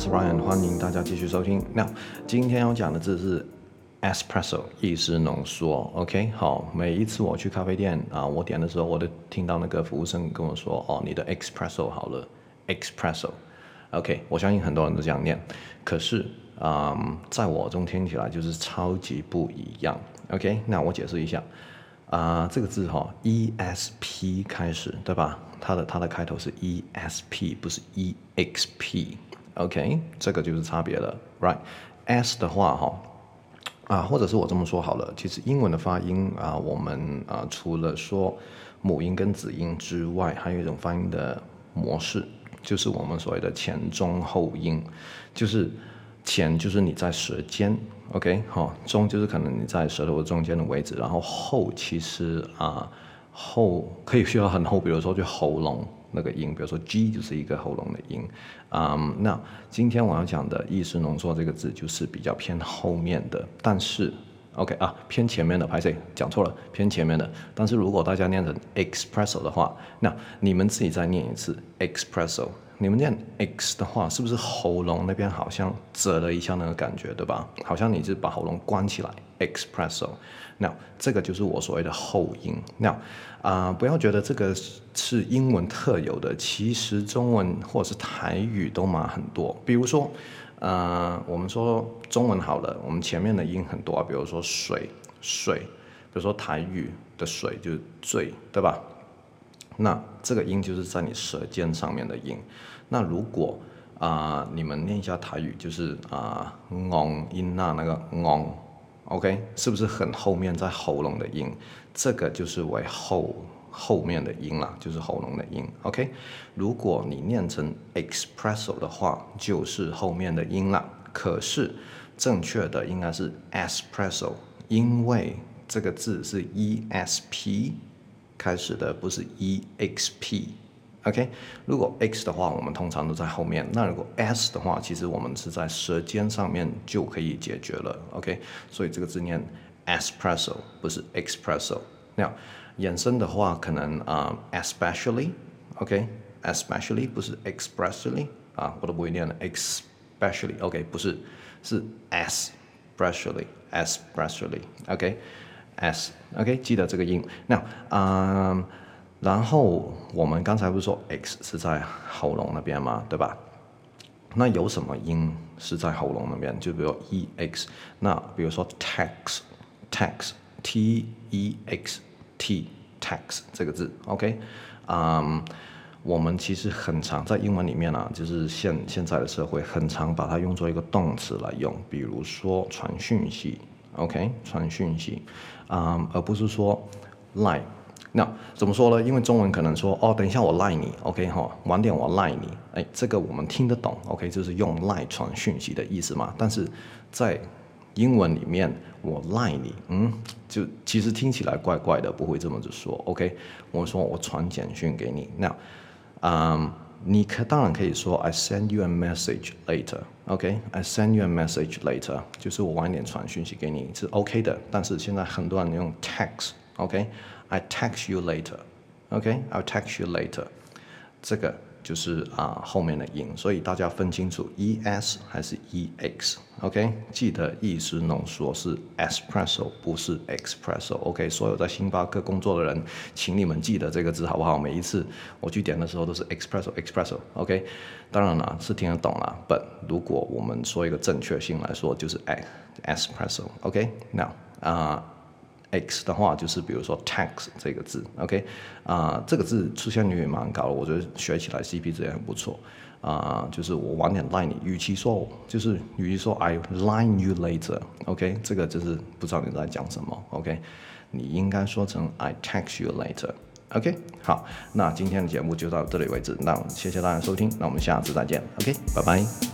是 Ryan，欢迎大家继续收听。那今天要讲的字是 Espresso，意式浓缩。OK，好，每一次我去咖啡店啊，我点的时候，我都听到那个服务生跟我说：“哦，你的 Espresso 好了，Espresso。” OK，我相信很多人都这样念，可是啊、在我中听起来就是超级不一样。OK，那我解释一下啊、这个字哈、E S P 开始，对吧？它的它的开头是 E S P，不是 E X P。OK，这个就是差别了，Right？S 的话哈啊，或者是我这么说好了，其实英文的发音啊，我们啊除了说母音跟子音之外，还有一种发音的模式，就是我们所谓的前中后音，就是前就是你在舌尖，OK，好，中就是可能你在舌头中间的位置，然后后其实啊。后可以需要很后，比如说就喉咙那个音，比如说 G 就是一个喉咙的音，嗯、那今天我要讲的意识浓缩这个字就是比较偏后面的，但是 OK 啊偏前面的，拍谁讲错了，偏前面的，但是如果大家念成 expresso 的话，那你们自己再念一次 expresso。你们念 X 的话，是不是喉咙那边好像折了一下那个感觉，对吧？好像你是把喉咙关起来，Espresso。那这个就是我所谓的后音。那啊、不要觉得这个是英文特有的，其实中文或者是台语都蛮很多。比如说，呃，我们说中文好了，我们前面的音很多啊，比如说水水，比如说台语的水就是醉，对吧？那这个音就是在你舌尖上面的音。那如果啊、你们念一下台语，就是啊，昂音那那个昂，OK，是不是很后面在喉咙的音？这个就是为后后面的音啦，就是喉咙的音。OK，如果你念成 espresso 的话，就是后面的音啦。可是正确的应该是 espresso，因为这个字是 ESP。开始的不是 e x p、OK，如果 x 的话，我们通常都在后面。那如果 s 的话，其实我们是在舌尖上面就可以解决了，OK。所以这个字念 espresso，不是 espresso。那衍生的话，可能啊、，Especially，OK，Especially、不是 expressly 啊，我都不会念了 especially，OK，、不是，是 especially，especially，OK。S，OK，、记得这个音。那，嗯，然后我们刚才不是说 X 是在喉咙那边吗？对吧？那有什么音是在喉咙那边？就比如 E X，那比如说 tax，tax，T E X T，tax 这个字，OK，嗯，我们其实很常在英文里面啊，就是现现在的社会很常把它用作一个动词来用，比如说传讯息。OK，传讯息，啊、而不是说 like。那怎么说呢？因为中文可能说哦，等一下我赖你，OK 哈，晚点我赖你，哎，这个我们听得懂，OK，就是用赖传讯息的意思嘛。但是在英文里面，我赖你，嗯，就其实听起来怪怪的，不会这么子说，OK。我说我传简讯给你，那，嗯。你可当然可以说 I send you a message later，OK？I send you a message later，就是我晚点传讯息给你是 OK 的。但是现在很多人用 text，OK？I text you later，OK？I'll text you later，这个。就是啊、后面的音，所以大家分清楚 e s 还是 e x，OK？记得意思浓缩是 espresso，不是 espresso，OK？所有在星巴克工作的人，请你们记得这个字好不好？每一次我去点的时候都是 espresso，espresso，OK？当然了，是听得懂了但如果我们说一个正确性来说，就是 espresso，OK？Now 啊。X 的话就是比如说 tax 这个字，OK，啊、这个字出现率也蛮高的，我觉得学起来 CP 值也很不错，啊、就是我晚点赖你，与其说就是与其说 I line you later，OK，、这个就是不知道你在讲什么，OK，你应该说成 I text you later，OK，、好，那今天的节目就到这里为止，那谢谢大家收听，那我们下次再见，OK，拜拜。